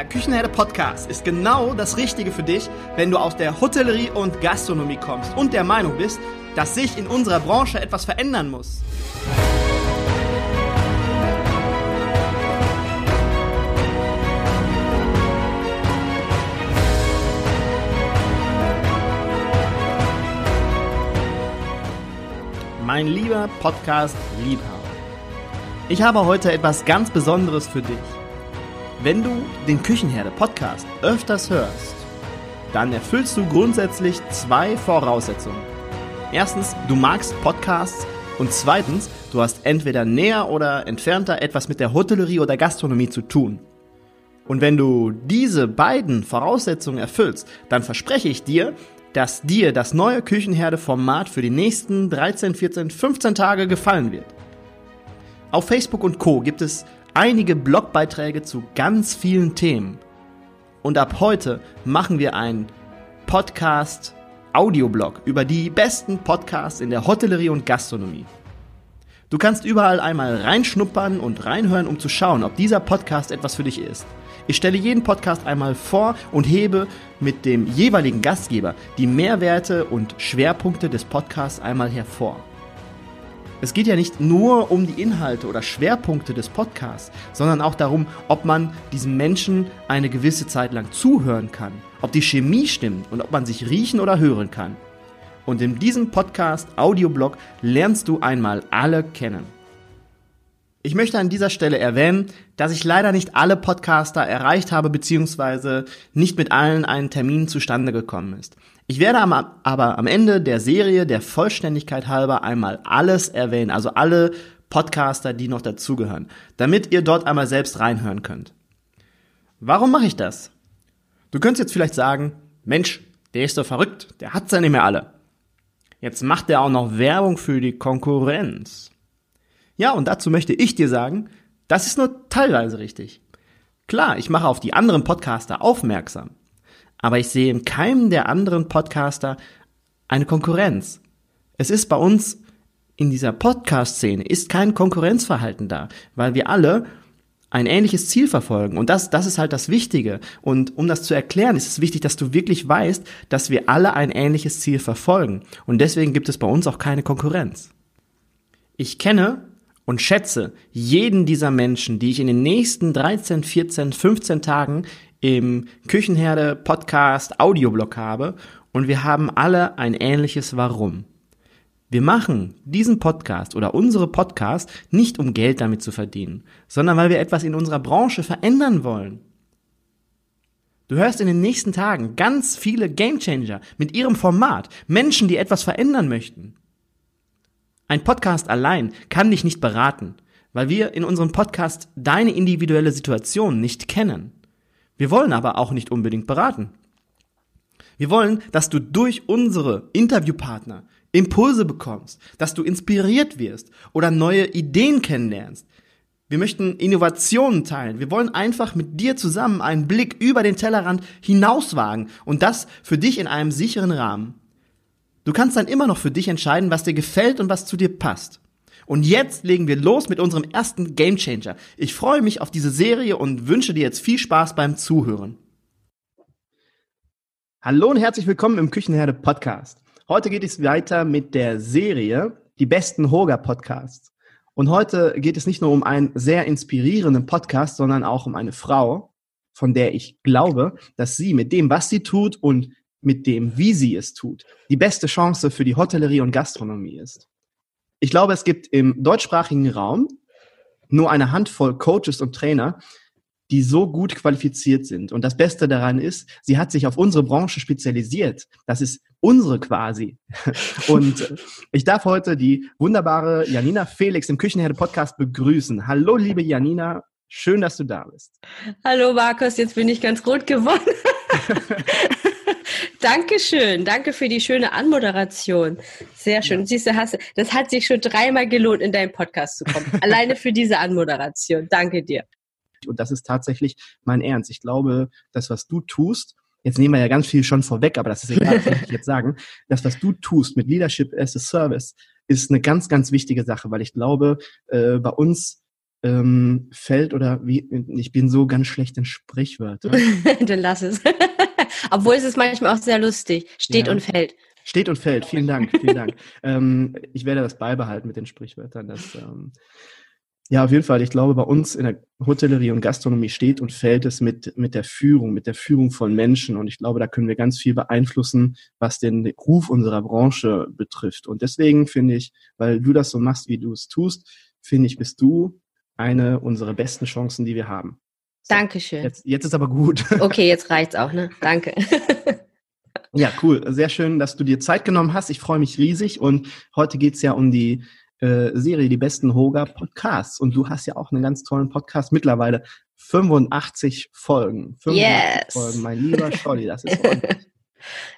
Der Küchenherde Podcast ist genau das Richtige für dich, wenn du aus der Hotellerie und Gastronomie kommst und der Meinung bist, dass sich in unserer Branche etwas verändern muss. Mein lieber Podcast-Liebhaber, ich habe heute etwas ganz Besonderes für dich. Wenn du den Küchenherde-Podcast öfters hörst, dann erfüllst du grundsätzlich zwei Voraussetzungen. Erstens, du magst Podcasts und zweitens, du hast entweder näher oder entfernter etwas mit der Hotellerie oder Gastronomie zu tun. Und wenn du diese beiden Voraussetzungen erfüllst, dann verspreche ich dir, dass dir das neue Küchenherde-Format für die nächsten 13, 14, 15 Tage gefallen wird. Auf Facebook und Co gibt es einige Blogbeiträge zu ganz vielen Themen. Und ab heute machen wir einen Podcast Audioblog über die besten Podcasts in der Hotellerie und Gastronomie. Du kannst überall einmal reinschnuppern und reinhören, um zu schauen, ob dieser Podcast etwas für dich ist. Ich stelle jeden Podcast einmal vor und hebe mit dem jeweiligen Gastgeber die Mehrwerte und Schwerpunkte des Podcasts einmal hervor. Es geht ja nicht nur um die Inhalte oder Schwerpunkte des Podcasts, sondern auch darum, ob man diesem Menschen eine gewisse Zeit lang zuhören kann, ob die Chemie stimmt und ob man sich riechen oder hören kann. Und in diesem Podcast Audioblog lernst du einmal alle kennen. Ich möchte an dieser Stelle erwähnen, dass ich leider nicht alle Podcaster erreicht habe, beziehungsweise nicht mit allen ein Termin zustande gekommen ist. Ich werde aber am Ende der Serie der Vollständigkeit halber einmal alles erwähnen, also alle Podcaster, die noch dazugehören, damit ihr dort einmal selbst reinhören könnt. Warum mache ich das? Du könntest jetzt vielleicht sagen, Mensch, der ist doch verrückt, der hat's ja nicht mehr alle. Jetzt macht er auch noch Werbung für die Konkurrenz. Ja, und dazu möchte ich dir sagen, das ist nur teilweise richtig. Klar, ich mache auf die anderen Podcaster aufmerksam, aber ich sehe in keinem der anderen Podcaster eine Konkurrenz. Es ist bei uns in dieser Podcast-Szene ist kein Konkurrenzverhalten da, weil wir alle ein ähnliches Ziel verfolgen. Und das, das ist halt das Wichtige. Und um das zu erklären, ist es wichtig, dass du wirklich weißt, dass wir alle ein ähnliches Ziel verfolgen. Und deswegen gibt es bei uns auch keine Konkurrenz. Ich kenne und schätze jeden dieser Menschen, die ich in den nächsten 13, 14, 15 Tagen im Küchenherde Podcast Audioblog habe und wir haben alle ein ähnliches Warum. Wir machen diesen Podcast oder unsere Podcast nicht um Geld damit zu verdienen, sondern weil wir etwas in unserer Branche verändern wollen. Du hörst in den nächsten Tagen ganz viele Gamechanger mit ihrem Format, Menschen, die etwas verändern möchten. Ein Podcast allein kann dich nicht beraten, weil wir in unserem Podcast deine individuelle Situation nicht kennen. Wir wollen aber auch nicht unbedingt beraten. Wir wollen, dass du durch unsere Interviewpartner Impulse bekommst, dass du inspiriert wirst oder neue Ideen kennenlernst. Wir möchten Innovationen teilen. Wir wollen einfach mit dir zusammen einen Blick über den Tellerrand hinauswagen und das für dich in einem sicheren Rahmen. Du kannst dann immer noch für dich entscheiden, was dir gefällt und was zu dir passt. Und jetzt legen wir los mit unserem ersten Game Changer. Ich freue mich auf diese Serie und wünsche dir jetzt viel Spaß beim Zuhören. Hallo und herzlich willkommen im Küchenherde Podcast. Heute geht es weiter mit der Serie Die besten Hoga Podcasts. Und heute geht es nicht nur um einen sehr inspirierenden Podcast, sondern auch um eine Frau, von der ich glaube, dass sie mit dem, was sie tut und mit dem, wie sie es tut, die beste Chance für die Hotellerie und Gastronomie ist. Ich glaube, es gibt im deutschsprachigen Raum nur eine Handvoll Coaches und Trainer, die so gut qualifiziert sind. Und das Beste daran ist, sie hat sich auf unsere Branche spezialisiert. Das ist unsere quasi. Und ich darf heute die wunderbare Janina Felix im Küchenherde Podcast begrüßen. Hallo, liebe Janina. Schön, dass du da bist. Hallo, Markus. Jetzt bin ich ganz rot geworden. Dankeschön. Danke für die schöne Anmoderation. Sehr schön. Ja. Siehst du, hast, das hat sich schon dreimal gelohnt, in deinen Podcast zu kommen. Alleine für diese Anmoderation. Danke dir. Und das ist tatsächlich mein Ernst. Ich glaube, das, was du tust, jetzt nehmen wir ja ganz viel schon vorweg, aber das ist egal, was ich jetzt sagen. Das, was du tust mit Leadership as a Service, ist eine ganz, ganz wichtige Sache, weil ich glaube, äh, bei uns ähm, fällt oder wie, ich bin so ganz schlecht in Sprichwörtern. Dann lass es. Obwohl es ist manchmal auch sehr lustig. Steht ja. und fällt. Steht und fällt. Vielen Dank, vielen Dank. ähm, ich werde das beibehalten mit den Sprichwörtern. Das, ähm, ja, auf jeden Fall. Ich glaube, bei uns in der Hotellerie und Gastronomie steht und fällt es mit, mit der Führung, mit der Führung von Menschen. Und ich glaube, da können wir ganz viel beeinflussen, was den Ruf unserer Branche betrifft. Und deswegen finde ich, weil du das so machst, wie du es tust, finde ich, bist du eine unserer besten Chancen, die wir haben. Dankeschön. Jetzt, jetzt ist aber gut. Okay, jetzt reicht's auch, ne? Danke. Ja, cool. Sehr schön, dass du dir Zeit genommen hast. Ich freue mich riesig. Und heute geht's ja um die äh, Serie Die besten Hoga Podcasts. Und du hast ja auch einen ganz tollen Podcast mittlerweile. 85 Folgen. 85 yes. Folgen, mein lieber Scholli, das ist ordentlich.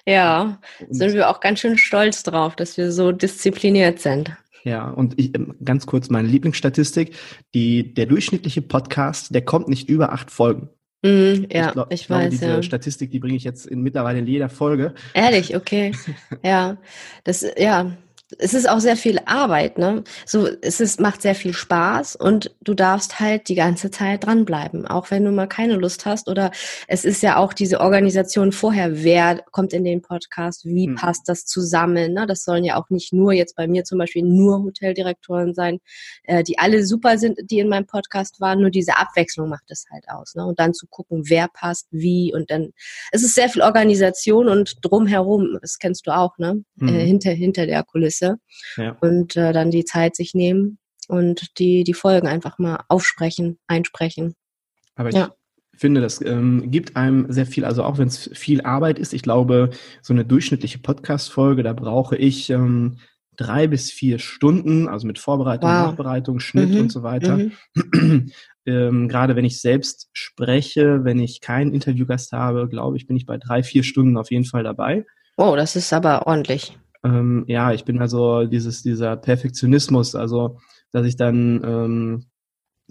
ja, und sind wir auch ganz schön stolz drauf, dass wir so diszipliniert sind. Ja, und ich, ähm, ganz kurz meine Lieblingsstatistik. Die, der durchschnittliche Podcast, der kommt nicht über acht Folgen. Mm, ja, ich, glaub, ich, ich weiß. Diese ja. Statistik, die bringe ich jetzt in, mittlerweile in jeder Folge. Ehrlich, okay. ja, das, ja, es ist auch sehr viel Arbeit, ne? So, es ist, macht sehr viel Spaß und du darfst halt die ganze Zeit dranbleiben, auch wenn du mal keine Lust hast. Oder es ist ja auch diese Organisation vorher, wer kommt in den Podcast, wie hm. passt das zusammen? Ne? Das sollen ja auch nicht nur jetzt bei mir zum Beispiel nur Hoteldirektoren sein, äh, die alle super sind, die in meinem Podcast waren. Nur diese Abwechslung macht es halt aus. Ne? Und dann zu gucken, wer passt, wie und dann. Es ist sehr viel Organisation und drumherum, das kennst du auch, ne? Hm. Äh, hinter hinter der Kulisse. Liste ja. und äh, dann die Zeit sich nehmen und die, die Folgen einfach mal aufsprechen, einsprechen. Aber ich ja. finde, das ähm, gibt einem sehr viel, also auch wenn es viel Arbeit ist, ich glaube, so eine durchschnittliche Podcast-Folge, da brauche ich ähm, drei bis vier Stunden, also mit Vorbereitung, wow. Nachbereitung, Schnitt mhm. und so weiter. Mhm. ähm, gerade wenn ich selbst spreche, wenn ich keinen Interviewgast habe, glaube ich, bin ich bei drei, vier Stunden auf jeden Fall dabei. Oh, das ist aber ordentlich ähm, ja, ich bin also dieses, dieser Perfektionismus, also dass ich dann ähm,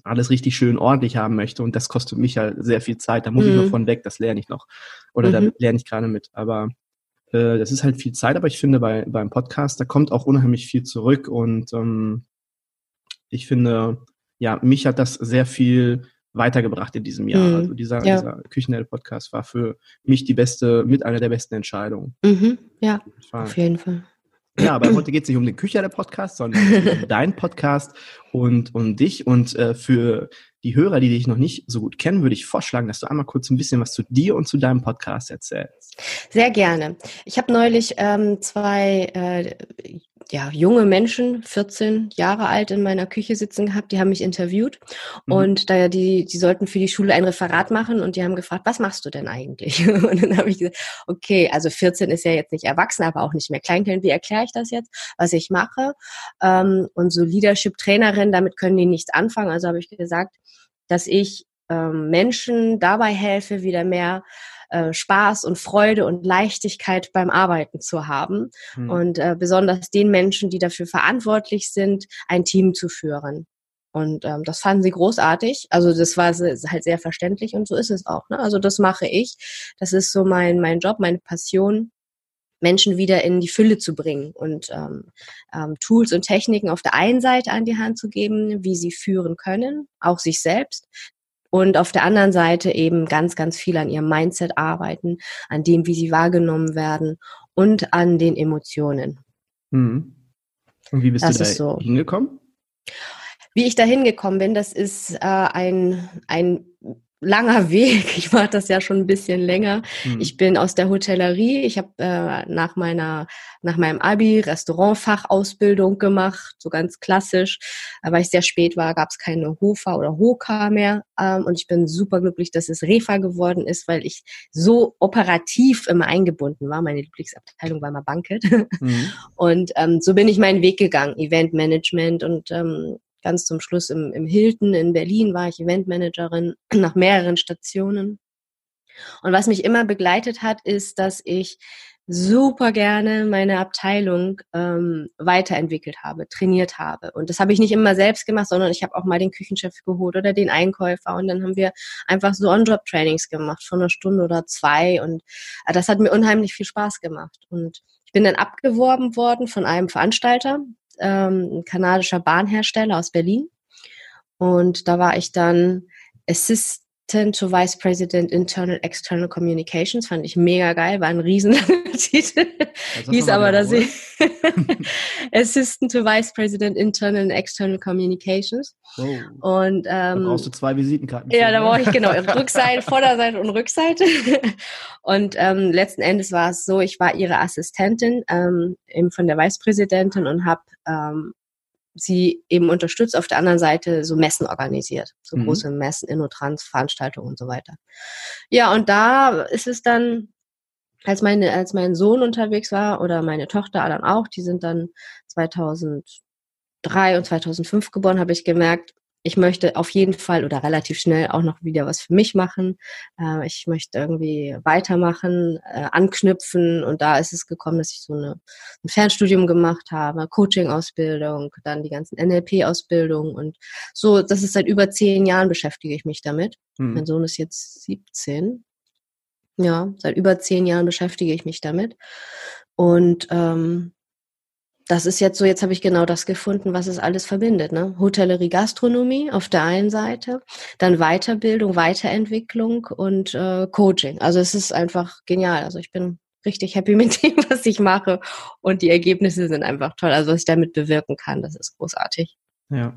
alles richtig schön ordentlich haben möchte und das kostet mich halt sehr viel Zeit. Da muss mhm. ich noch von weg, das lerne ich noch. Oder mhm. da lerne ich gerade mit. Aber äh, das ist halt viel Zeit, aber ich finde bei beim Podcast, da kommt auch unheimlich viel zurück und ähm, ich finde, ja, mich hat das sehr viel weitergebracht in diesem Jahr. Mhm. Also dieser, ja. dieser Küchenheld-Podcast war für mich die beste, mit einer der besten Entscheidungen. Mhm. Ja, auf jeden Fall. Ja, aber heute geht es nicht um den Kücher-Podcast, sondern um deinen Podcast und um dich. Und äh, für die Hörer, die dich noch nicht so gut kennen, würde ich vorschlagen, dass du einmal kurz ein bisschen was zu dir und zu deinem Podcast erzählst. Sehr gerne. Ich habe neulich ähm, zwei äh, ja, junge Menschen, 14 Jahre alt, in meiner Küche sitzen gehabt, die haben mich interviewt mhm. und da die, die sollten für die Schule ein Referat machen und die haben gefragt, was machst du denn eigentlich? Und dann habe ich gesagt, okay, also 14 ist ja jetzt nicht erwachsen, aber auch nicht mehr Kleinkind. Wie erkläre ich das jetzt, was ich mache? Ähm, und so Leadership-Trainerin, damit können die nichts anfangen. Also habe ich gesagt, dass ich ähm, Menschen dabei helfe, wieder mehr äh, Spaß und Freude und Leichtigkeit beim Arbeiten zu haben mhm. und äh, besonders den Menschen, die dafür verantwortlich sind, ein Team zu führen. Und ähm, das fanden sie großartig. Also das war halt sehr verständlich und so ist es auch. Ne? Also das mache ich. Das ist so mein mein Job, meine Passion. Menschen wieder in die Fülle zu bringen und ähm, ähm, Tools und Techniken auf der einen Seite an die Hand zu geben, wie sie führen können, auch sich selbst, und auf der anderen Seite eben ganz, ganz viel an ihrem Mindset arbeiten, an dem, wie sie wahrgenommen werden und an den Emotionen. Mhm. Und wie bist das du da so. hingekommen? Wie ich da hingekommen bin, das ist äh, ein, ein langer Weg. Ich mache das ja schon ein bisschen länger. Mhm. Ich bin aus der Hotellerie. Ich habe äh, nach meiner nach meinem Abi Restaurantfachausbildung gemacht, so ganz klassisch. Weil ich sehr spät war, gab es keine Hofa oder Hoka mehr. Ähm, und ich bin super glücklich, dass es Refa geworden ist, weil ich so operativ immer eingebunden war. Meine Lieblingsabteilung war immer Banket. Mhm. Und ähm, so bin ich meinen Weg gegangen, Eventmanagement und ähm, ganz zum Schluss im, im Hilton in Berlin war ich Eventmanagerin nach mehreren Stationen. Und was mich immer begleitet hat, ist, dass ich super gerne meine Abteilung ähm, weiterentwickelt habe, trainiert habe. Und das habe ich nicht immer selbst gemacht, sondern ich habe auch mal den Küchenchef geholt oder den Einkäufer. Und dann haben wir einfach so On-Job-Trainings gemacht von einer Stunde oder zwei. Und äh, das hat mir unheimlich viel Spaß gemacht. Und ich bin dann abgeworben worden von einem Veranstalter, ähm, ein kanadischer Bahnhersteller aus Berlin. Und da war ich dann Assist Assistant to Vice President Internal External Communications. Fand ich mega geil, war ein riesenlanger Titel. Hieß aber, dass ich Assistant to Vice President Internal and External Communications. Oh. Und ähm, da brauchst du zwei Visitenkarten. Ja, da brauche ich genau Rückseite, Vorderseite und Rückseite. und ähm, letzten Endes war es so, ich war ihre Assistentin ähm, eben von der Vice Präsidentin und habe ähm, sie eben unterstützt, auf der anderen Seite so Messen organisiert, so mhm. große Messen, Innotrans, Veranstaltungen und so weiter. Ja, und da ist es dann, als meine, als mein Sohn unterwegs war oder meine Tochter dann auch, die sind dann 2003 und 2005 geboren, habe ich gemerkt, ich möchte auf jeden Fall oder relativ schnell auch noch wieder was für mich machen. Äh, ich möchte irgendwie weitermachen, äh, anknüpfen und da ist es gekommen, dass ich so eine, ein Fernstudium gemacht habe, Coaching-Ausbildung, dann die ganzen NLP-Ausbildungen und so, das ist seit über zehn Jahren beschäftige ich mich damit. Hm. Mein Sohn ist jetzt 17. Ja, seit über zehn Jahren beschäftige ich mich damit. Und ähm, das ist jetzt so, jetzt habe ich genau das gefunden, was es alles verbindet. Ne? Hotellerie, Gastronomie auf der einen Seite, dann Weiterbildung, Weiterentwicklung und äh, Coaching. Also es ist einfach genial. Also ich bin richtig happy mit dem, was ich mache und die Ergebnisse sind einfach toll. Also was ich damit bewirken kann, das ist großartig. Ja.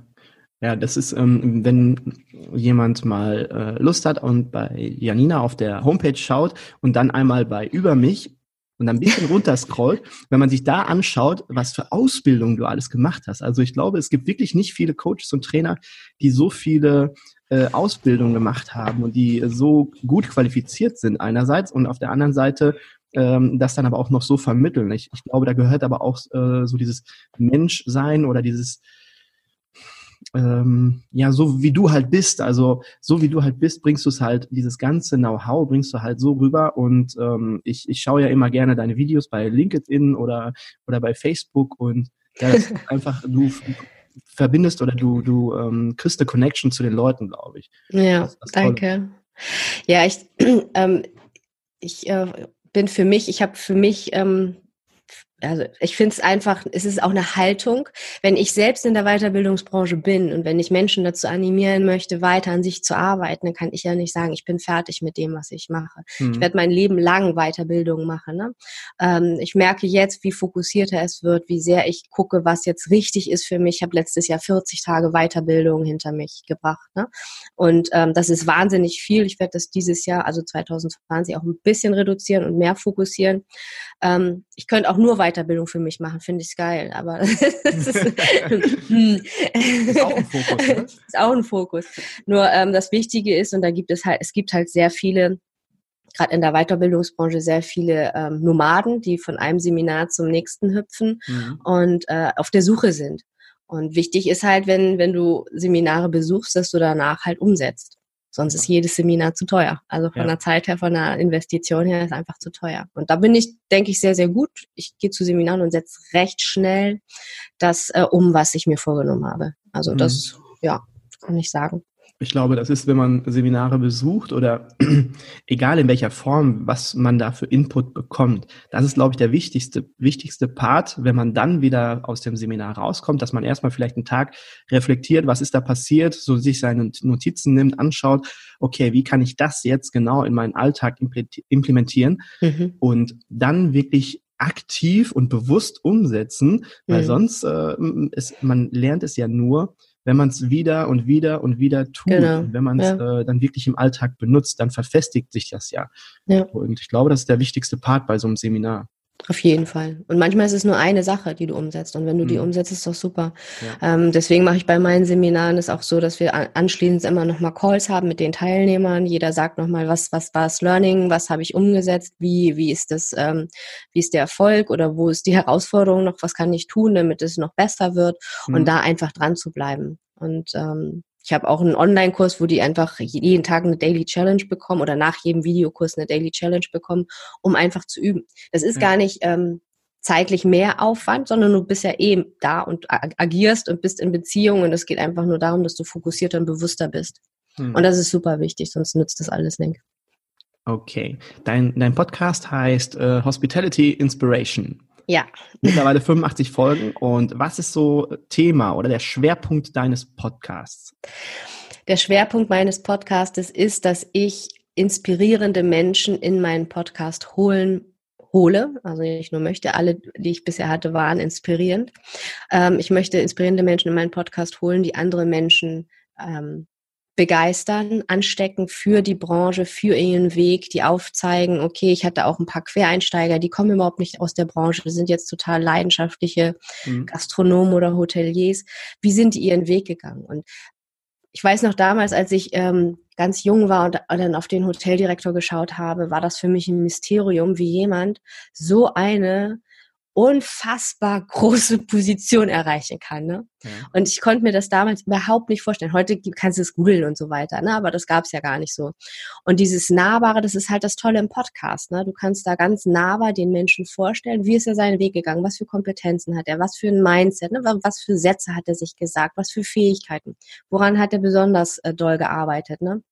Ja, das ist, ähm, wenn jemand mal äh, Lust hat und bei Janina auf der Homepage schaut und dann einmal bei Über mich und ein bisschen runterscrollt, wenn man sich da anschaut, was für Ausbildung du alles gemacht hast. Also ich glaube, es gibt wirklich nicht viele Coaches und Trainer, die so viele äh, Ausbildungen gemacht haben und die so gut qualifiziert sind einerseits und auf der anderen Seite ähm, das dann aber auch noch so vermitteln. Ich, ich glaube, da gehört aber auch äh, so dieses Menschsein oder dieses ähm, ja, so wie du halt bist, also so wie du halt bist, bringst du es halt, dieses ganze Know-how bringst du halt so rüber und ähm, ich, ich schaue ja immer gerne deine Videos bei LinkedIn oder, oder bei Facebook und ja, das ist einfach, du verbindest oder du, du ähm, kriegst eine Connection zu den Leuten, glaube ich. Ja, das, das danke. Ja, ich, ähm, ich äh, bin für mich, ich habe für mich ähm, also ich finde es einfach, es ist auch eine Haltung. Wenn ich selbst in der Weiterbildungsbranche bin und wenn ich Menschen dazu animieren möchte, weiter an sich zu arbeiten, dann kann ich ja nicht sagen, ich bin fertig mit dem, was ich mache. Mhm. Ich werde mein Leben lang Weiterbildung machen. Ne? Ähm, ich merke jetzt, wie fokussierter es wird, wie sehr ich gucke, was jetzt richtig ist für mich. Ich habe letztes Jahr 40 Tage Weiterbildung hinter mich gebracht. Ne? Und ähm, das ist wahnsinnig viel. Ich werde das dieses Jahr, also 2020, auch ein bisschen reduzieren und mehr fokussieren. Ähm, ich könnte auch nur Weiterbildung für mich machen, finde ich geil, aber das ist, hm. ist, auch ein Fokus. Ne? ist auch ein Fokus. Nur ähm, das Wichtige ist, und da gibt es halt, es gibt halt sehr viele, gerade in der Weiterbildungsbranche, sehr viele ähm, Nomaden, die von einem Seminar zum nächsten hüpfen mhm. und äh, auf der Suche sind. Und wichtig ist halt, wenn, wenn du Seminare besuchst, dass du danach halt umsetzt. Sonst ist jedes Seminar zu teuer. Also von ja. der Zeit her, von der Investition her ist einfach zu teuer. Und da bin ich, denke ich, sehr, sehr gut. Ich gehe zu Seminaren und setze recht schnell das äh, um, was ich mir vorgenommen habe. Also mhm. das, ja, kann ich sagen. Ich glaube, das ist, wenn man Seminare besucht oder egal in welcher Form, was man da für Input bekommt. Das ist, glaube ich, der wichtigste, wichtigste Part, wenn man dann wieder aus dem Seminar rauskommt, dass man erstmal vielleicht einen Tag reflektiert, was ist da passiert, so sich seine Notizen nimmt, anschaut, okay, wie kann ich das jetzt genau in meinen Alltag implementieren mhm. und dann wirklich aktiv und bewusst umsetzen, weil mhm. sonst, äh, ist, man lernt es ja nur, wenn man es wieder und wieder und wieder tut, genau. wenn man es ja. äh, dann wirklich im Alltag benutzt, dann verfestigt sich das ja. ja. Und ich glaube, das ist der wichtigste Part bei so einem Seminar. Auf jeden Fall. Und manchmal ist es nur eine Sache, die du umsetzt. Und wenn du die mhm. umsetzt, ist doch super. Ja. Ähm, deswegen mache ich bei meinen Seminaren es auch so, dass wir anschließend immer nochmal Calls haben mit den Teilnehmern. Jeder sagt nochmal, was, was war das Learning, was habe ich umgesetzt, wie, wie ist das, ähm, wie ist der Erfolg oder wo ist die Herausforderung noch, was kann ich tun, damit es noch besser wird mhm. und da einfach dran zu bleiben. Und ähm, ich habe auch einen Online-Kurs, wo die einfach jeden Tag eine Daily Challenge bekommen oder nach jedem Videokurs eine Daily Challenge bekommen, um einfach zu üben. Das ist ja. gar nicht ähm, zeitlich mehr Aufwand, sondern du bist ja eben da und agierst und bist in Beziehung und es geht einfach nur darum, dass du fokussierter und bewusster bist. Hm. Und das ist super wichtig, sonst nützt das alles nicht. Okay. Dein, dein Podcast heißt äh, Hospitality Inspiration. Ja. Mittlerweile 85 Folgen. Und was ist so Thema oder der Schwerpunkt deines Podcasts? Der Schwerpunkt meines Podcasts ist, dass ich inspirierende Menschen in meinen Podcast holen hole. Also nicht nur möchte, alle, die ich bisher hatte, waren inspirierend. Ähm, ich möchte inspirierende Menschen in meinen Podcast holen, die andere Menschen ähm, begeistern, anstecken für die Branche, für ihren Weg, die aufzeigen, okay, ich hatte auch ein paar Quereinsteiger, die kommen überhaupt nicht aus der Branche, sind jetzt total leidenschaftliche mhm. Gastronomen oder Hoteliers. Wie sind die ihren Weg gegangen? Und ich weiß noch damals, als ich ähm, ganz jung war und dann auf den Hoteldirektor geschaut habe, war das für mich ein Mysterium, wie jemand so eine unfassbar große Position erreichen kann. Ne? Ja. Und ich konnte mir das damals überhaupt nicht vorstellen. Heute kannst du es googeln und so weiter, ne? aber das gab es ja gar nicht so. Und dieses Nahbare, das ist halt das Tolle im Podcast. Ne? Du kannst da ganz nahbar den Menschen vorstellen, wie ist er seinen Weg gegangen, was für Kompetenzen hat er, was für ein Mindset, ne? was für Sätze hat er sich gesagt, was für Fähigkeiten, woran hat er besonders äh, doll gearbeitet. Ne?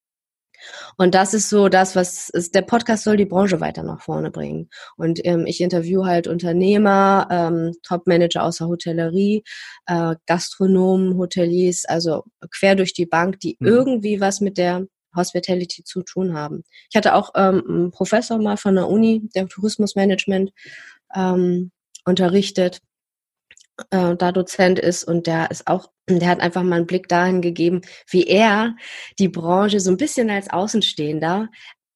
Und das ist so das, was ist, der Podcast soll die Branche weiter nach vorne bringen. Und ähm, ich interview halt Unternehmer, ähm, Top-Manager aus der Hotellerie, äh, Gastronomen, Hoteliers, also quer durch die Bank, die mhm. irgendwie was mit der Hospitality zu tun haben. Ich hatte auch ähm, einen Professor mal von der Uni, der Tourismusmanagement ähm, unterrichtet äh, da Dozent ist und der ist auch, der hat einfach mal einen Blick dahin gegeben, wie er die Branche so ein bisschen als Außenstehender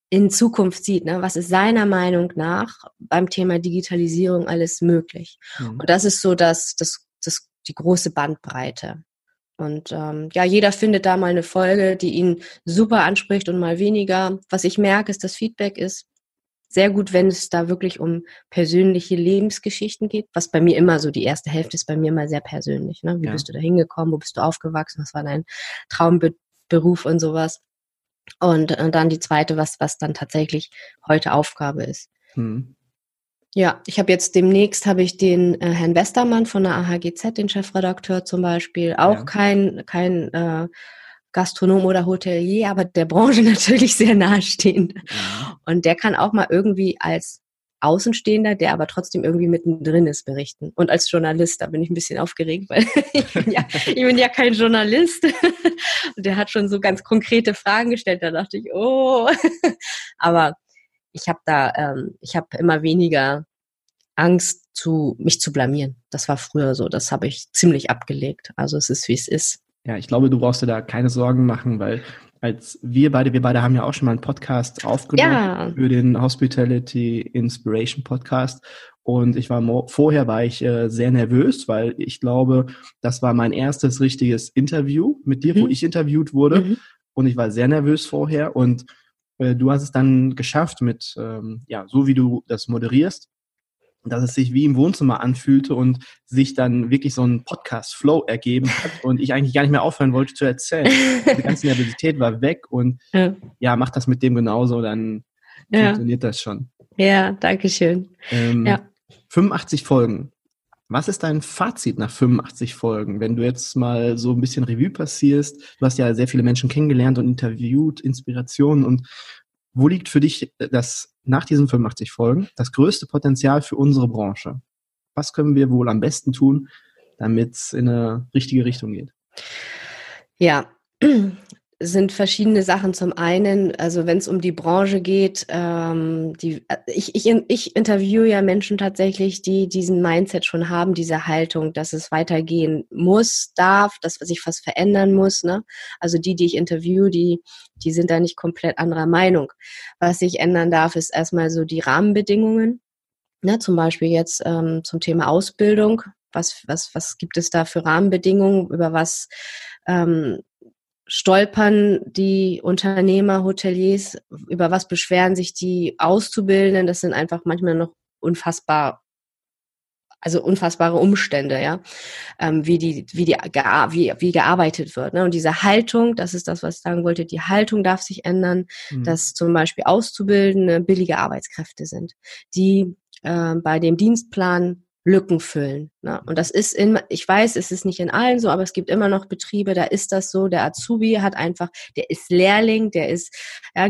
in Zukunft sieht. Ne? Was ist seiner Meinung nach beim Thema Digitalisierung alles möglich? Mhm. Und das ist so das, das, das, die große Bandbreite. Und ähm, ja, jeder findet da mal eine Folge, die ihn super anspricht und mal weniger. Was ich merke, ist, das Feedback ist, sehr gut, wenn es da wirklich um persönliche Lebensgeschichten geht, was bei mir immer so, die erste Hälfte ist bei mir immer sehr persönlich. Ne? Wie ja. bist du da hingekommen? Wo bist du aufgewachsen? Was war dein Traumberuf und sowas? Und, und dann die zweite, was, was dann tatsächlich heute Aufgabe ist. Hm. Ja, ich habe jetzt demnächst habe ich den äh, Herrn Westermann von der AHGZ, den Chefredakteur zum Beispiel, auch ja. kein kein äh, Gastronom oder Hotelier, aber der Branche natürlich sehr nahestehend. Mhm. Und der kann auch mal irgendwie als Außenstehender, der aber trotzdem irgendwie mittendrin ist, berichten. Und als Journalist, da bin ich ein bisschen aufgeregt, weil ich bin ja, ich bin ja kein Journalist. Und der hat schon so ganz konkrete Fragen gestellt. Da dachte ich, oh. Aber ich habe da, ähm, ich habe immer weniger Angst, zu mich zu blamieren. Das war früher so. Das habe ich ziemlich abgelegt. Also es ist, wie es ist. Ja, ich glaube, du brauchst dir da keine Sorgen machen, weil als wir beide, wir beide haben ja auch schon mal einen Podcast aufgenommen ja. für den Hospitality Inspiration Podcast. Und ich war vorher war ich äh, sehr nervös, weil ich glaube, das war mein erstes richtiges Interview mit dir, mhm. wo ich interviewt wurde. Mhm. Und ich war sehr nervös vorher. Und äh, du hast es dann geschafft mit, ähm, ja, so wie du das moderierst, dass es sich wie im Wohnzimmer anfühlte und sich dann wirklich so ein Podcast-Flow ergeben hat und ich eigentlich gar nicht mehr aufhören wollte zu erzählen. Die ganze Nervosität war weg und ja, ja mach das mit dem genauso, dann ja. funktioniert das schon. Ja, danke schön. Ähm, ja. 85 Folgen. Was ist dein Fazit nach 85 Folgen? Wenn du jetzt mal so ein bisschen Revue passierst, du hast ja sehr viele Menschen kennengelernt und interviewt, Inspirationen und wo liegt für dich das nach diesen 85 Folgen das größte Potenzial für unsere Branche? Was können wir wohl am besten tun, damit es in eine richtige Richtung geht? Ja, sind verschiedene Sachen. Zum einen, also wenn es um die Branche geht, ähm, die, ich, ich, ich interviewe ja Menschen tatsächlich, die diesen Mindset schon haben, diese Haltung, dass es weitergehen muss, darf, dass sich was verändern muss. Ne? Also die, die ich interviewe, die, die sind da nicht komplett anderer Meinung. Was sich ändern darf, ist erstmal so die Rahmenbedingungen. Ne? Zum Beispiel jetzt ähm, zum Thema Ausbildung. Was, was, was gibt es da für Rahmenbedingungen, über was ähm, stolpern die Unternehmer, Hoteliers, über was beschweren sich die Auszubildenden? Das sind einfach manchmal noch unfassbar, also unfassbare Umstände, ja, ähm, wie die, wie die, wie, wie gearbeitet wird. Ne? Und diese Haltung, das ist das, was ich sagen wollte, die Haltung darf sich ändern, mhm. dass zum Beispiel Auszubildende billige Arbeitskräfte sind, die äh, bei dem Dienstplan Lücken füllen. Ne? Und das ist in, ich weiß, es ist nicht in allen so, aber es gibt immer noch Betriebe, da ist das so. Der Azubi hat einfach, der ist Lehrling, der ist, ja,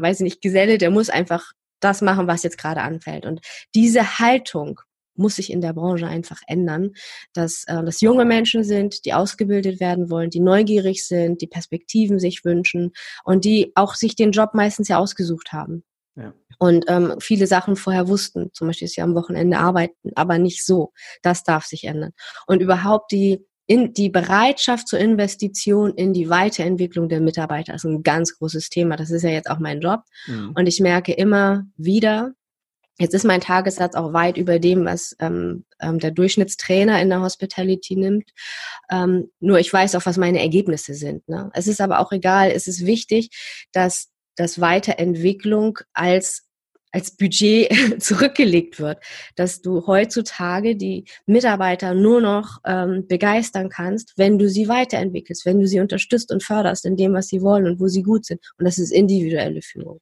weiß ich nicht, Geselle, der muss einfach das machen, was jetzt gerade anfällt. Und diese Haltung, muss sich in der Branche einfach ändern, dass äh, das junge Menschen sind, die ausgebildet werden wollen, die neugierig sind, die Perspektiven sich wünschen und die auch sich den Job meistens ja ausgesucht haben. Ja. Und ähm, viele Sachen vorher wussten, zum Beispiel, dass sie am Wochenende arbeiten, aber nicht so. Das darf sich ändern. Und überhaupt die in die Bereitschaft zur Investition in die Weiterentwicklung der Mitarbeiter ist ein ganz großes Thema. Das ist ja jetzt auch mein Job. Mhm. Und ich merke immer wieder, jetzt ist mein Tagessatz auch weit über dem, was ähm, ähm, der Durchschnittstrainer in der Hospitality nimmt. Ähm, nur ich weiß auch, was meine Ergebnisse sind. Ne? Es ist aber auch egal. Es ist wichtig, dass dass Weiterentwicklung als als Budget zurückgelegt wird, dass du heutzutage die Mitarbeiter nur noch ähm, begeistern kannst, wenn du sie weiterentwickelst, wenn du sie unterstützt und förderst in dem, was sie wollen und wo sie gut sind. Und das ist individuelle Führung.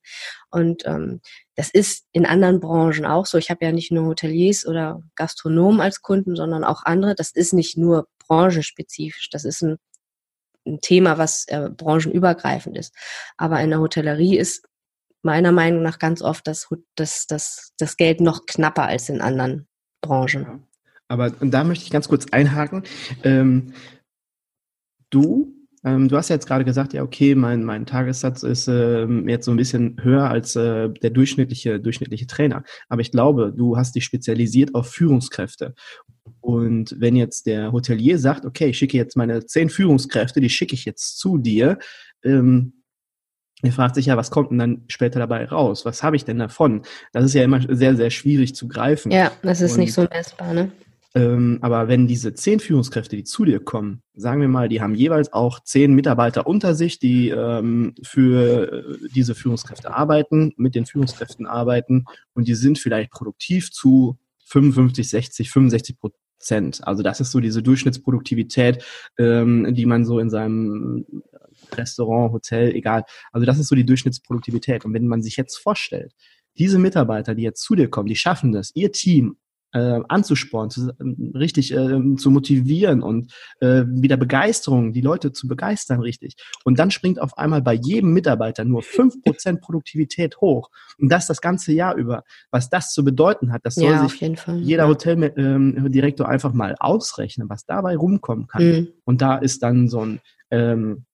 Und ähm, das ist in anderen Branchen auch so. Ich habe ja nicht nur Hoteliers oder Gastronomen als Kunden, sondern auch andere. Das ist nicht nur branchenspezifisch. Das ist ein ein Thema, was äh, branchenübergreifend ist. Aber in der Hotellerie ist meiner Meinung nach ganz oft das, das, das, das Geld noch knapper als in anderen Branchen. Aber da möchte ich ganz kurz einhaken. Ähm, du, ähm, du hast ja jetzt gerade gesagt, ja, okay, mein, mein Tagessatz ist ähm, jetzt so ein bisschen höher als äh, der durchschnittliche, durchschnittliche Trainer. Aber ich glaube, du hast dich spezialisiert auf Führungskräfte. Und wenn jetzt der Hotelier sagt, okay, ich schicke jetzt meine zehn Führungskräfte, die schicke ich jetzt zu dir, ähm, er fragt sich ja, was kommt denn dann später dabei raus? Was habe ich denn davon? Das ist ja immer sehr, sehr schwierig zu greifen. Ja, das ist Und, nicht so messbar, ne? Ähm, aber wenn diese zehn Führungskräfte, die zu dir kommen, sagen wir mal, die haben jeweils auch zehn Mitarbeiter unter sich, die ähm, für äh, diese Führungskräfte arbeiten, mit den Führungskräften arbeiten und die sind vielleicht produktiv zu 55, 60, 65 Prozent. Also das ist so diese Durchschnittsproduktivität, ähm, die man so in seinem Restaurant, Hotel, egal. Also das ist so die Durchschnittsproduktivität. Und wenn man sich jetzt vorstellt, diese Mitarbeiter, die jetzt zu dir kommen, die schaffen das, ihr Team äh, anzuspornen, zu, äh, richtig äh, zu motivieren und äh, wieder Begeisterung, die Leute zu begeistern, richtig. Und dann springt auf einmal bei jedem Mitarbeiter nur fünf Prozent Produktivität hoch. Und das das ganze Jahr über. Was das zu bedeuten hat, das soll ja, sich jeder Hoteldirektor ähm, einfach mal ausrechnen, was dabei rumkommen kann. Mhm. Und da ist dann so ein ähm,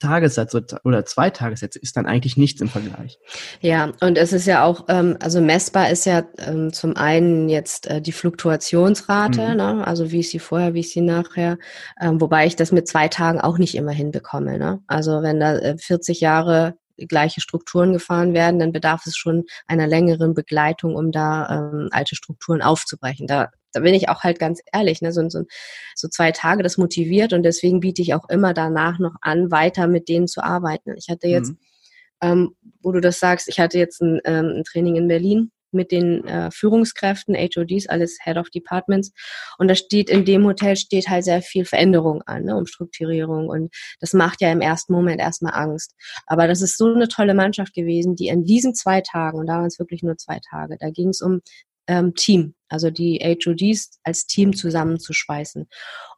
Tagessatz oder zwei Tagessätze ist dann eigentlich nichts im Vergleich. Ja, und es ist ja auch, ähm, also messbar ist ja ähm, zum einen jetzt äh, die Fluktuationsrate, mhm. ne? also wie ist sie vorher, wie ist sie nachher, ähm, wobei ich das mit zwei Tagen auch nicht immer hinbekomme. Ne? Also wenn da äh, 40 Jahre gleiche Strukturen gefahren werden, dann bedarf es schon einer längeren Begleitung, um da ähm, alte Strukturen aufzubrechen. Da da bin ich auch halt ganz ehrlich, ne, so, so, so zwei Tage, das motiviert und deswegen biete ich auch immer danach noch an, weiter mit denen zu arbeiten. Ich hatte jetzt, mhm. ähm, wo du das sagst, ich hatte jetzt ein, ähm, ein Training in Berlin mit den äh, Führungskräften, HODs, alles Head of Departments. Und da steht in dem Hotel steht halt sehr viel Veränderung an, ne, Umstrukturierung. Und das macht ja im ersten Moment erstmal Angst. Aber das ist so eine tolle Mannschaft gewesen, die in diesen zwei Tagen, und da waren es wirklich nur zwei Tage, da ging es um ähm, Team, also die HODs als Team zusammenzuschweißen.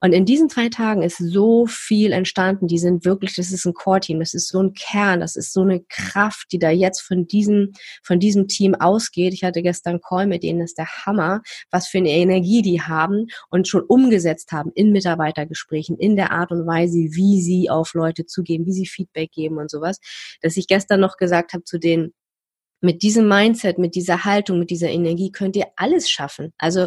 Und in diesen drei Tagen ist so viel entstanden. Die sind wirklich, das ist ein Core-Team, das ist so ein Kern, das ist so eine Kraft, die da jetzt von diesem, von diesem Team ausgeht. Ich hatte gestern Call mit denen, das ist der Hammer, was für eine Energie die haben und schon umgesetzt haben in Mitarbeitergesprächen, in der Art und Weise, wie sie auf Leute zugehen, wie sie Feedback geben und sowas. Dass ich gestern noch gesagt habe zu denen, mit diesem Mindset, mit dieser Haltung, mit dieser Energie könnt ihr alles schaffen. Also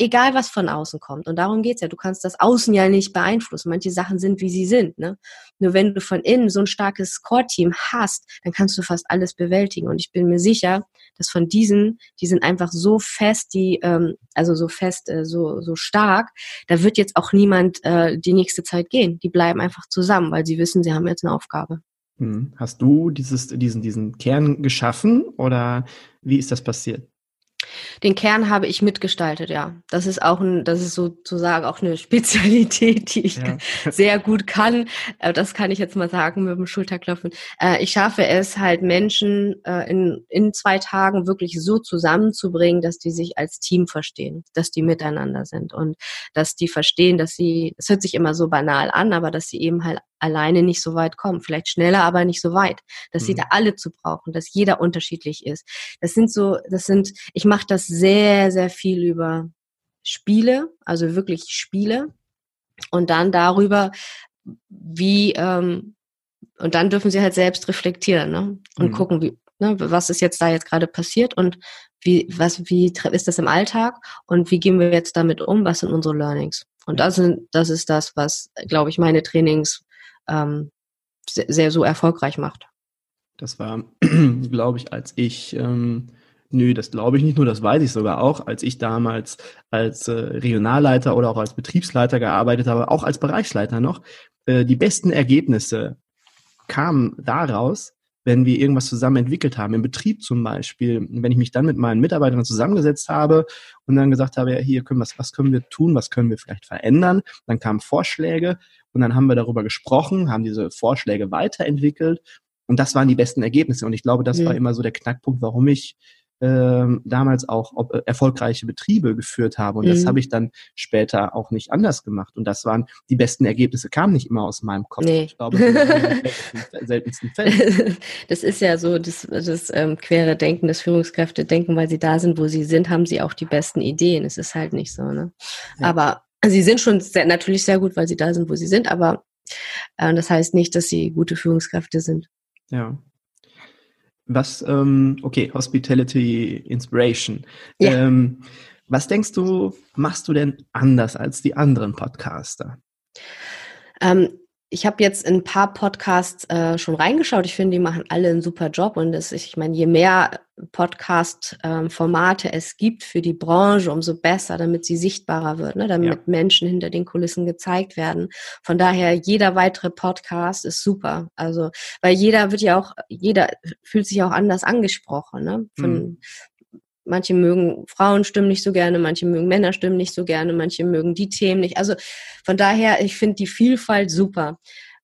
egal, was von außen kommt. Und darum geht's ja. Du kannst das Außen ja nicht beeinflussen. Manche Sachen sind, wie sie sind. Ne? Nur wenn du von innen so ein starkes Core-Team hast, dann kannst du fast alles bewältigen. Und ich bin mir sicher, dass von diesen, die sind einfach so fest, die, ähm, also so fest, äh, so, so stark, da wird jetzt auch niemand äh, die nächste Zeit gehen. Die bleiben einfach zusammen, weil sie wissen, sie haben jetzt eine Aufgabe. Hm. Hast du dieses, diesen, diesen Kern geschaffen oder wie ist das passiert? Den Kern habe ich mitgestaltet, ja. Das ist auch ein, das ist sozusagen auch eine Spezialität, die ich ja. sehr gut kann. Äh, das kann ich jetzt mal sagen mit dem Schulterklopfen. Äh, ich schaffe es halt Menschen äh, in, in zwei Tagen wirklich so zusammenzubringen, dass die sich als Team verstehen, dass die miteinander sind und dass die verstehen, dass sie, es hört sich immer so banal an, aber dass sie eben halt alleine nicht so weit kommen. Vielleicht schneller, aber nicht so weit. Dass mhm. sie da alle zu brauchen, dass jeder unterschiedlich ist. Das sind so, das sind, ich mache das sehr, sehr viel über Spiele, also wirklich Spiele. Und dann darüber, wie, ähm, und dann dürfen sie halt selbst reflektieren ne? und mhm. gucken, wie, ne, was ist jetzt da jetzt gerade passiert und wie, was, wie ist das im Alltag und wie gehen wir jetzt damit um, was sind unsere Learnings. Und das, sind, das ist das, was, glaube ich, meine Trainings ähm, sehr, sehr so erfolgreich macht. Das war, glaube ich, als ich, ähm, nö, das glaube ich nicht nur, das weiß ich sogar auch, als ich damals als äh, Regionalleiter oder auch als Betriebsleiter gearbeitet habe, auch als Bereichsleiter noch, äh, die besten Ergebnisse kamen daraus, wenn wir irgendwas zusammen entwickelt haben, im Betrieb zum Beispiel, wenn ich mich dann mit meinen Mitarbeitern zusammengesetzt habe und dann gesagt habe, ja, hier können wir, was können wir tun, was können wir vielleicht verändern, dann kamen Vorschläge und dann haben wir darüber gesprochen, haben diese Vorschläge weiterentwickelt und das waren die besten Ergebnisse und ich glaube, das mhm. war immer so der Knackpunkt, warum ich ähm, damals auch ob, äh, erfolgreiche Betriebe geführt habe. Und mhm. das habe ich dann später auch nicht anders gemacht. Und das waren die besten Ergebnisse, kamen nicht immer aus meinem Kopf. Nee. Ich glaube, das seltensten Fällen. Das ist ja so, das, das ähm, quere Denken, das Führungskräfte denken, weil sie da sind, wo sie sind, haben sie auch die besten Ideen. Es ist halt nicht so, ne? Ja. Aber sie sind schon sehr, natürlich sehr gut, weil sie da sind, wo sie sind, aber äh, das heißt nicht, dass sie gute Führungskräfte sind. Ja. Was, ähm, okay, Hospitality Inspiration. Ja. Ähm, was denkst du, machst du denn anders als die anderen Podcaster? Ähm, ich habe jetzt in ein paar Podcasts äh, schon reingeschaut. Ich finde, die machen alle einen super Job. Und das, ich meine, je mehr Podcast-Formate ähm, es gibt für die Branche, umso besser, damit sie sichtbarer wird, ne? damit ja. Menschen hinter den Kulissen gezeigt werden. Von daher, jeder weitere Podcast ist super. Also, weil jeder wird ja auch, jeder fühlt sich auch anders angesprochen. Ne? Von, mhm. Manche mögen Frauenstimmen nicht so gerne, manche mögen Männerstimmen nicht so gerne, manche mögen die Themen nicht. Also von daher, ich finde die Vielfalt super.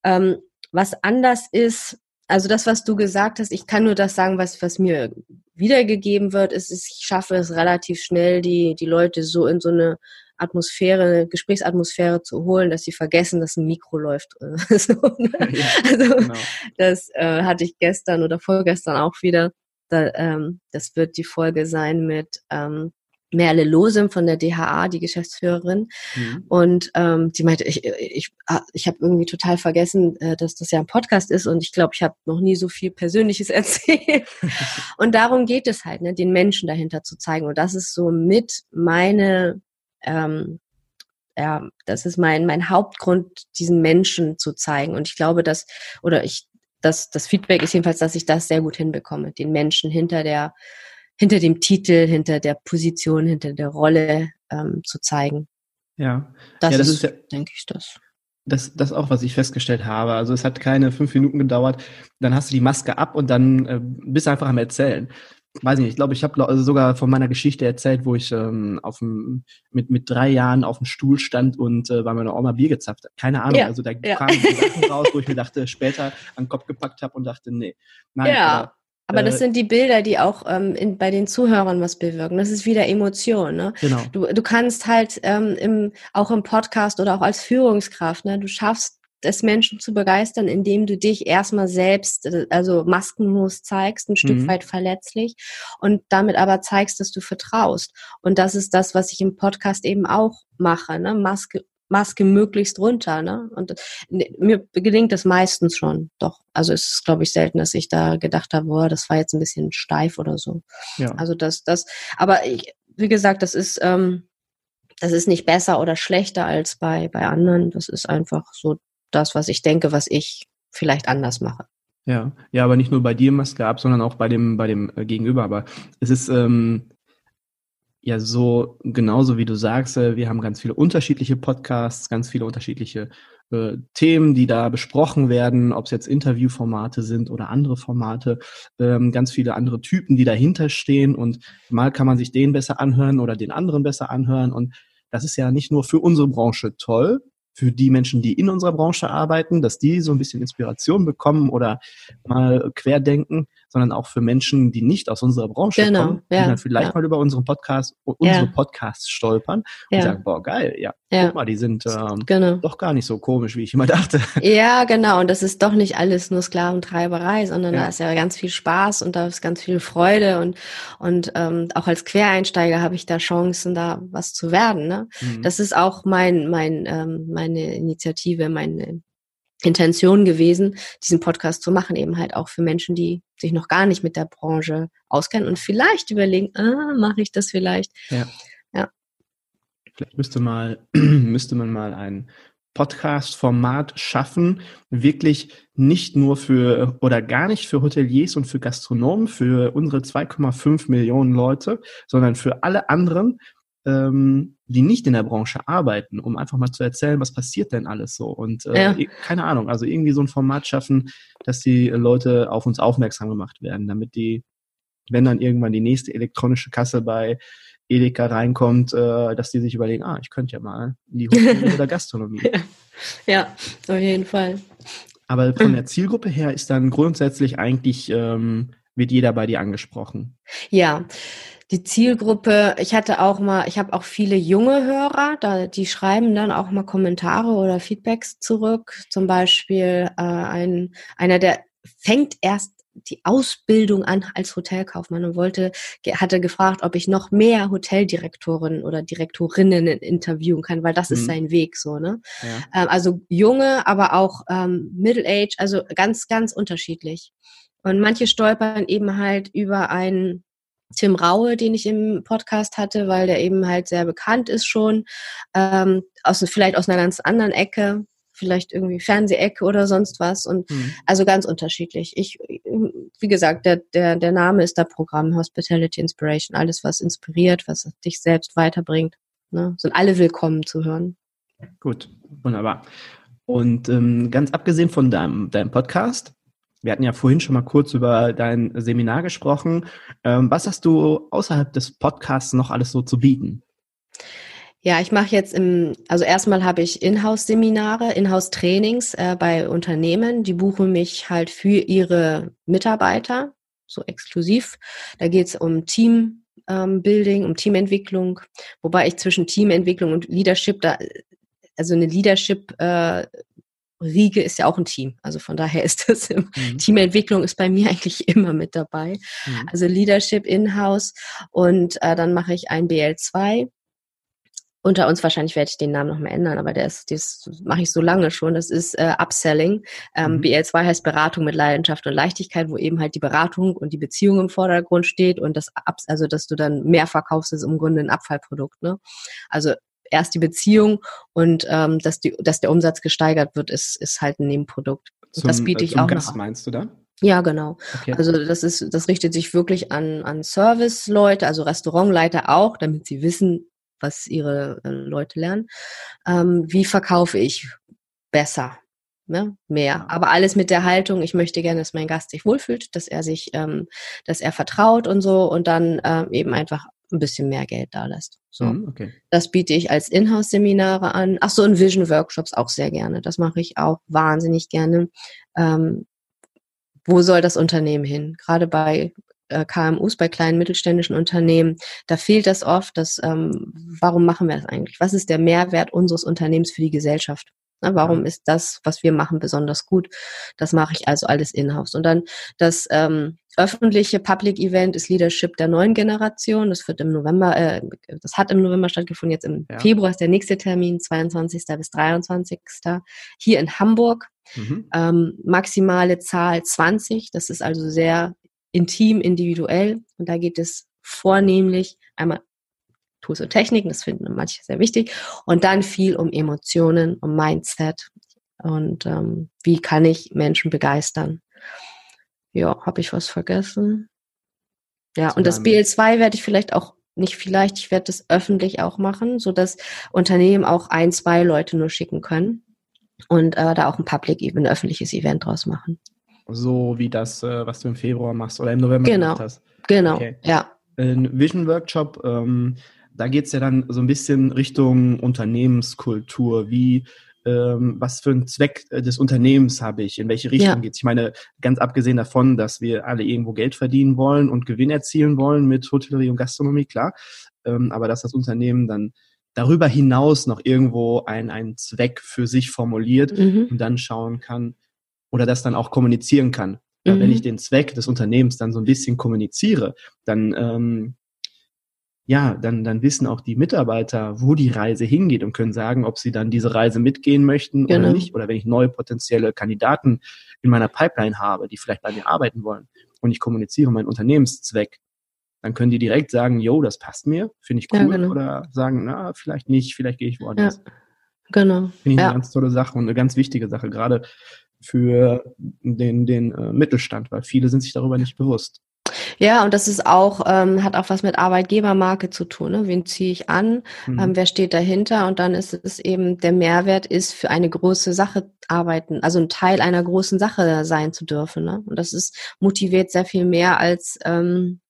Ähm, was anders ist, also das, was du gesagt hast, ich kann nur das sagen, was, was mir wiedergegeben wird, ist, ich schaffe es relativ schnell, die, die Leute so in so eine Atmosphäre, eine Gesprächsatmosphäre zu holen, dass sie vergessen, dass ein Mikro läuft. so, ne? ja, also genau. das äh, hatte ich gestern oder vorgestern auch wieder. Da, ähm, das wird die Folge sein mit ähm, Merle Losem von der DHA, die Geschäftsführerin. Mhm. Und ähm, die meinte, ich, ich, ah, ich habe irgendwie total vergessen, äh, dass das ja ein Podcast ist und ich glaube, ich habe noch nie so viel Persönliches erzählt. und darum geht es halt, ne, den Menschen dahinter zu zeigen. Und das ist so mit meine, ähm, ja, das ist mein, mein Hauptgrund, diesen Menschen zu zeigen. Und ich glaube, dass, oder ich das, das Feedback ist jedenfalls, dass ich das sehr gut hinbekomme, den Menschen hinter der, hinter dem Titel, hinter der Position, hinter der Rolle ähm, zu zeigen. Ja, das, ja, das ist, ist ja, denke ich, das. Das, das auch, was ich festgestellt habe. Also es hat keine fünf Minuten gedauert. Dann hast du die Maske ab und dann äh, bist du einfach am Erzählen weiß nicht, ich glaube, ich habe also sogar von meiner Geschichte erzählt, wo ich ähm, auf dem, mit, mit drei Jahren auf dem Stuhl stand und äh, bei meiner Oma Bier gezapft habe. Keine Ahnung, ja, also da ja. kamen Sachen raus, wo ich mir dachte, später an den Kopf gepackt habe und dachte, nee. Nein, ja. Aber, aber das äh, sind die Bilder, die auch ähm, in, bei den Zuhörern was bewirken. Das ist wieder Emotion. Ne? Genau. Du, du kannst halt ähm, im, auch im Podcast oder auch als Führungskraft, ne, du schaffst des Menschen zu begeistern, indem du dich erstmal selbst, äh, also maskenlos zeigst, ein Stück mhm. weit verletzlich und damit aber zeigst, dass du vertraust. Und das ist das, was ich im Podcast eben auch mache, ne? Maske, Maske möglichst runter, ne? Und ne, mir gelingt das meistens schon, doch. Also es ist, glaube ich, selten, dass ich da gedacht habe, boah, das war jetzt ein bisschen steif oder so. Ja. Also das, das, aber ich, wie gesagt, das ist, ähm, das ist nicht besser oder schlechter als bei, bei anderen. Das ist einfach so das, was ich denke, was ich vielleicht anders mache. Ja, ja, aber nicht nur bei dir Maske ab, sondern auch bei dem, bei dem äh, Gegenüber. Aber es ist ähm, ja so genauso wie du sagst, äh, wir haben ganz viele unterschiedliche Podcasts, ganz viele unterschiedliche äh, Themen, die da besprochen werden, ob es jetzt Interviewformate sind oder andere Formate, ähm, ganz viele andere Typen, die dahinter stehen und mal kann man sich den besser anhören oder den anderen besser anhören und das ist ja nicht nur für unsere Branche toll, für die Menschen, die in unserer Branche arbeiten, dass die so ein bisschen Inspiration bekommen oder mal querdenken, sondern auch für Menschen, die nicht aus unserer Branche Genau, kommen, die ja, dann vielleicht ja. mal über unseren Podcast, unsere. Podcasts stolpern und sagen, boah, geil, ja, Ja. guck mal, die sind ähm, Genau. doch gar nicht so komisch, wie ich immer dachte. Ja, genau. Und das ist doch nicht alles nur Sklaventreiberei, sondern da ist ja ganz viel Spaß und da ist ganz viel Freude und und ähm, auch als Quereinsteiger habe ich da Chancen, da was zu werden. Ne? Mhm. Das ist auch mein mein ähm, meine Initiative, meine Intention gewesen, diesen Podcast zu machen, eben halt auch für Menschen, die sich noch gar nicht mit der Branche auskennen und vielleicht überlegen, ah, mache ich das vielleicht? Vielleicht müsste mal, müsste man mal ein Podcast-Format schaffen, wirklich nicht nur für oder gar nicht für Hoteliers und für Gastronomen, für unsere 2,5 Millionen Leute, sondern für alle anderen, ähm, die nicht in der Branche arbeiten, um einfach mal zu erzählen, was passiert denn alles so. Und äh, Ja. keine Ahnung, also irgendwie so ein Format schaffen, dass die Leute auf uns aufmerksam gemacht werden, damit die, wenn dann irgendwann die nächste elektronische Kasse bei Edeka reinkommt, äh, dass die sich überlegen, ah, ich könnte ja mal in die Hotellerie oder Gastronomie. Ja, auf jeden Fall. Aber von der Zielgruppe her ist dann grundsätzlich eigentlich, ähm, wird jeder bei dir angesprochen. Ja, die Zielgruppe, ich hatte auch mal, ich habe auch viele junge Hörer, da, die schreiben dann auch mal Kommentare oder Feedbacks zurück. Zum Beispiel äh, ein, einer, der fängt erst die Ausbildung an als Hotelkaufmann und wollte, hatte gefragt, ob ich noch mehr Hoteldirektorinnen oder Direktorinnen interviewen kann, weil das ist Mhm. sein Weg so, ne? Ja. Ähm, also junge, aber auch ähm, Middle Age, also ganz, ganz unterschiedlich. Und manche stolpern eben halt über einen Tim Raue, den ich im Podcast hatte, weil der eben halt sehr bekannt ist schon, ähm, aus, vielleicht aus einer ganz anderen Ecke, vielleicht irgendwie Fernsehecke oder sonst was. Und Mhm. also ganz unterschiedlich. Ich, wie gesagt, der, der, der Name ist da Programm Hospitality Inspiration. Alles, was inspiriert, was dich selbst weiterbringt. Ne? Sind alle willkommen zu hören. Gut, wunderbar. Und ähm, ganz abgesehen von deinem, deinem Podcast, wir hatten ja vorhin schon mal kurz über dein Seminar gesprochen. Ähm, was hast du außerhalb des Podcasts noch alles so zu bieten? Ja, ich mache jetzt im, also erstmal habe ich Inhouse-Seminare, Inhouse-Trainings äh, bei Unternehmen. Die buchen mich halt für ihre Mitarbeiter, so exklusiv. Da geht's um Team. ähm, um Teamentwicklung, wobei ich zwischen Teamentwicklung und Leadership da, also eine Leadership äh, Riege ist ja auch ein Team. Also von daher ist das im Mhm. Teamentwicklung ist bei mir eigentlich immer mit dabei. Mhm. Also Leadership in-house und äh, dann mache ich ein BL2. Unter uns wahrscheinlich werde ich den Namen noch mal ändern, aber der ist, das mache ich so lange schon. Das ist äh, Upselling. Ähm, Mhm. BL2 heißt Beratung mit Leidenschaft und Leichtigkeit, wo eben halt die Beratung und die Beziehung im Vordergrund steht und das Ups, also dass du dann mehr verkaufst, ist im Grunde ein Abfallprodukt. Ne? Also erst die Beziehung und ähm, dass die, dass der Umsatz gesteigert wird, ist ist halt ein Nebenprodukt. Und das Zum, biete äh, ich zum auch Gast noch. meinst du da? Ja, genau. Okay. Also das ist, das richtet sich wirklich an, an Service-Leute, also Restaurantleiter auch, damit sie wissen, was ihre äh, Leute lernen. Ähm, wie verkaufe ich besser? Ne? Mehr. Aber alles mit der Haltung, ich möchte gerne, dass mein Gast sich wohlfühlt, dass er sich, ähm, dass er vertraut und so und dann ähm, eben einfach ein bisschen mehr Geld da lässt. So. Mhm, okay. Das biete ich als Inhouse-Seminare an. Ach so, und Vision-Workshops auch sehr gerne. Das mache ich auch wahnsinnig gerne. Ähm, wo soll das Unternehmen hin? Gerade bei äh, KMUs, bei kleinen mittelständischen Unternehmen, da fehlt das oft. Das, ähm, warum machen wir das eigentlich? Was ist der Mehrwert unseres Unternehmens für die Gesellschaft? Na, warum Ja. ist das, was wir machen, besonders gut? Das mache ich also alles in-house. Und dann das ähm, öffentliche Public Event ist Leadership der neuen Generation. Das wird im November, äh, das hat im November stattgefunden. Jetzt im Ja. Februar ist der nächste Termin, 22. bis 23. Hier in Hamburg. Mhm. Ähm, maximale Zahl 20. Das ist also sehr intim, individuell. Und da geht es vornehmlich einmal Tools und Techniken, das finden manche sehr wichtig. Und dann viel um Emotionen, um Mindset und ähm, wie kann ich Menschen begeistern. Ja, habe ich was vergessen? Ja, Zu und das deinem- BL2 werde ich vielleicht auch, nicht vielleicht, ich werde das öffentlich auch machen, so dass Unternehmen auch ein, zwei Leute nur schicken können und äh, da auch ein Public Event, ein öffentliches Event draus machen. So wie das, äh, was du im Februar machst oder im November Genau. gemacht hast. Genau, Okay. ja. Ein Vision Workshop, ähm, da geht es ja dann so ein bisschen Richtung Unternehmenskultur. Wie ähm, was für einen Zweck äh, des Unternehmens habe ich, in welche Richtung ja. geht Ich meine, ganz abgesehen davon, dass wir alle irgendwo Geld verdienen wollen und Gewinn erzielen wollen mit Hotellerie und Gastronomie, klar, ähm, aber dass das Unternehmen dann darüber hinaus noch irgendwo ein, einen Zweck für sich formuliert mhm. und dann schauen kann oder das dann auch kommunizieren kann. Mhm. Wenn ich den Zweck des Unternehmens dann so ein bisschen kommuniziere, dann ähm, ja, dann, dann wissen auch die Mitarbeiter, wo die Reise hingeht und können sagen, ob sie dann diese Reise mitgehen möchten genau. oder nicht. Oder wenn ich neue potenzielle Kandidaten in meiner Pipeline habe, die vielleicht bei mir arbeiten wollen und ich kommuniziere meinen Unternehmenszweck, dann können die direkt sagen, yo, das passt mir, finde ich cool. Ja, genau. Oder sagen, na, vielleicht nicht, vielleicht gehe ich woanders. Ja, genau. Finde ich ja. eine ganz tolle Sache und eine ganz wichtige Sache, gerade für den, den äh, Mittelstand, weil viele sind sich darüber nicht bewusst. Ja, und das ist auch, ähm, hat auch was mit Arbeitgebermarke zu tun. Ne? Wen ziehe ich an? Mhm. Ähm, wer steht dahinter? Und dann ist es eben, der Mehrwert ist für eine große Sache arbeiten, also ein Teil einer großen Sache sein zu dürfen. Ne? Und das ist motiviert sehr viel mehr als, ähm,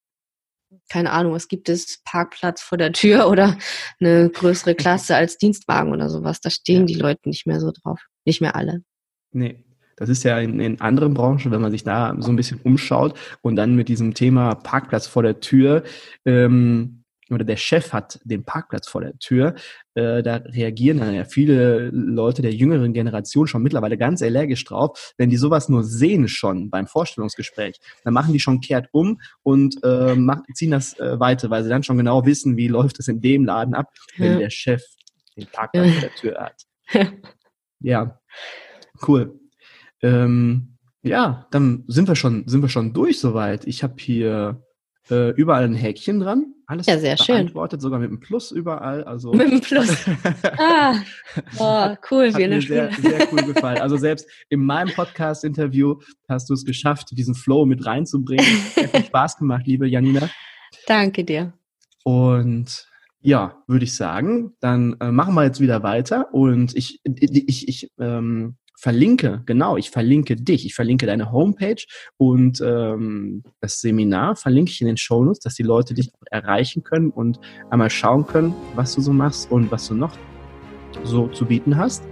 keine Ahnung, es gibt es Parkplatz vor der Tür oder eine größere Klasse als Dienstwagen oder sowas. Da stehen ja. die Leute nicht mehr so drauf. Nicht mehr alle. Nee, das ist ja in, in anderen Branchen, wenn man sich da so ein bisschen umschaut und dann mit diesem Thema Parkplatz vor der Tür ähm, oder der Chef hat den Parkplatz vor der Tür, äh, da reagieren dann ja viele Leute der jüngeren Generation schon mittlerweile ganz allergisch drauf, wenn die sowas nur sehen schon beim Vorstellungsgespräch, dann machen die schon kehrt um und äh, machen, ziehen das äh, weiter, weil sie dann schon genau wissen, wie läuft es in dem Laden ab, wenn ja. der Chef den Parkplatz vor der Tür hat. ja, cool. Ähm, ja, dann sind wir schon, sind wir schon durch soweit. Ich habe hier äh, überall ein Häkchen dran. Alles ja, sehr beantwortet, schön. sogar mit einem Plus überall. Also mit einem Plus. ah, oh, cool. Hat mir sehr, sehr cool gefallen. Also selbst in meinem Podcast-Interview hast du es geschafft, diesen Flow mit reinzubringen. Hat Spaß gemacht, liebe Janina. Danke dir. Und ja, würde ich sagen, dann äh, machen wir jetzt wieder weiter. Und ich, ich, ich ähm, verlinke, genau, ich verlinke dich, ich verlinke deine Homepage und ähm, das Seminar verlinke ich in den Shownotes, dass die Leute dich erreichen können und einmal schauen können, was du so machst und was du noch so zu bieten hast.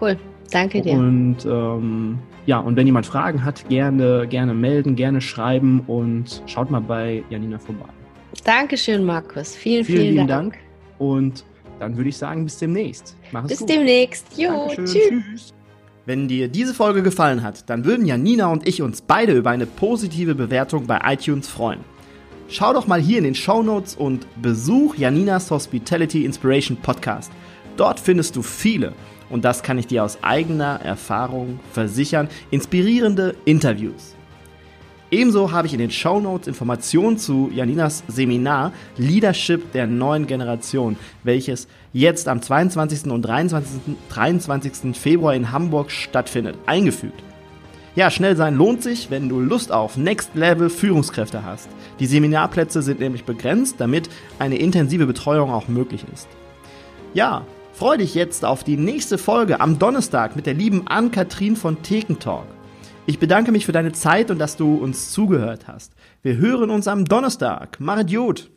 Cool, danke dir. Und ähm, ja, und wenn jemand Fragen hat, gerne, gerne melden, gerne schreiben und schaut mal bei Janina vorbei. Dankeschön, Markus. Vielen, vielen, vielen Dank. Dank. Und dann würde ich sagen, bis demnächst. Mach bis gut. demnächst. Jo, tschüss. tschüss. Wenn dir diese Folge gefallen hat, dann würden Janina und ich uns beide über eine positive Bewertung bei iTunes freuen. Schau doch mal hier in den Show Notes und besuch Janinas Hospitality Inspiration Podcast. Dort findest du viele, und das kann ich dir aus eigener Erfahrung versichern, inspirierende Interviews. Ebenso habe ich in den Show Notes Informationen zu Janinas Seminar Leadership der neuen Generation, welches jetzt am 22. und 23. 23. Februar in Hamburg stattfindet, eingefügt. Ja, schnell sein lohnt sich, wenn du Lust auf Next Level Führungskräfte hast. Die Seminarplätze sind nämlich begrenzt, damit eine intensive Betreuung auch möglich ist. Ja, freu dich jetzt auf die nächste Folge am Donnerstag mit der lieben Ann-Kathrin von Thekentalk. Ich bedanke mich für deine Zeit und dass du uns zugehört hast. Wir hören uns am Donnerstag. Mach gut!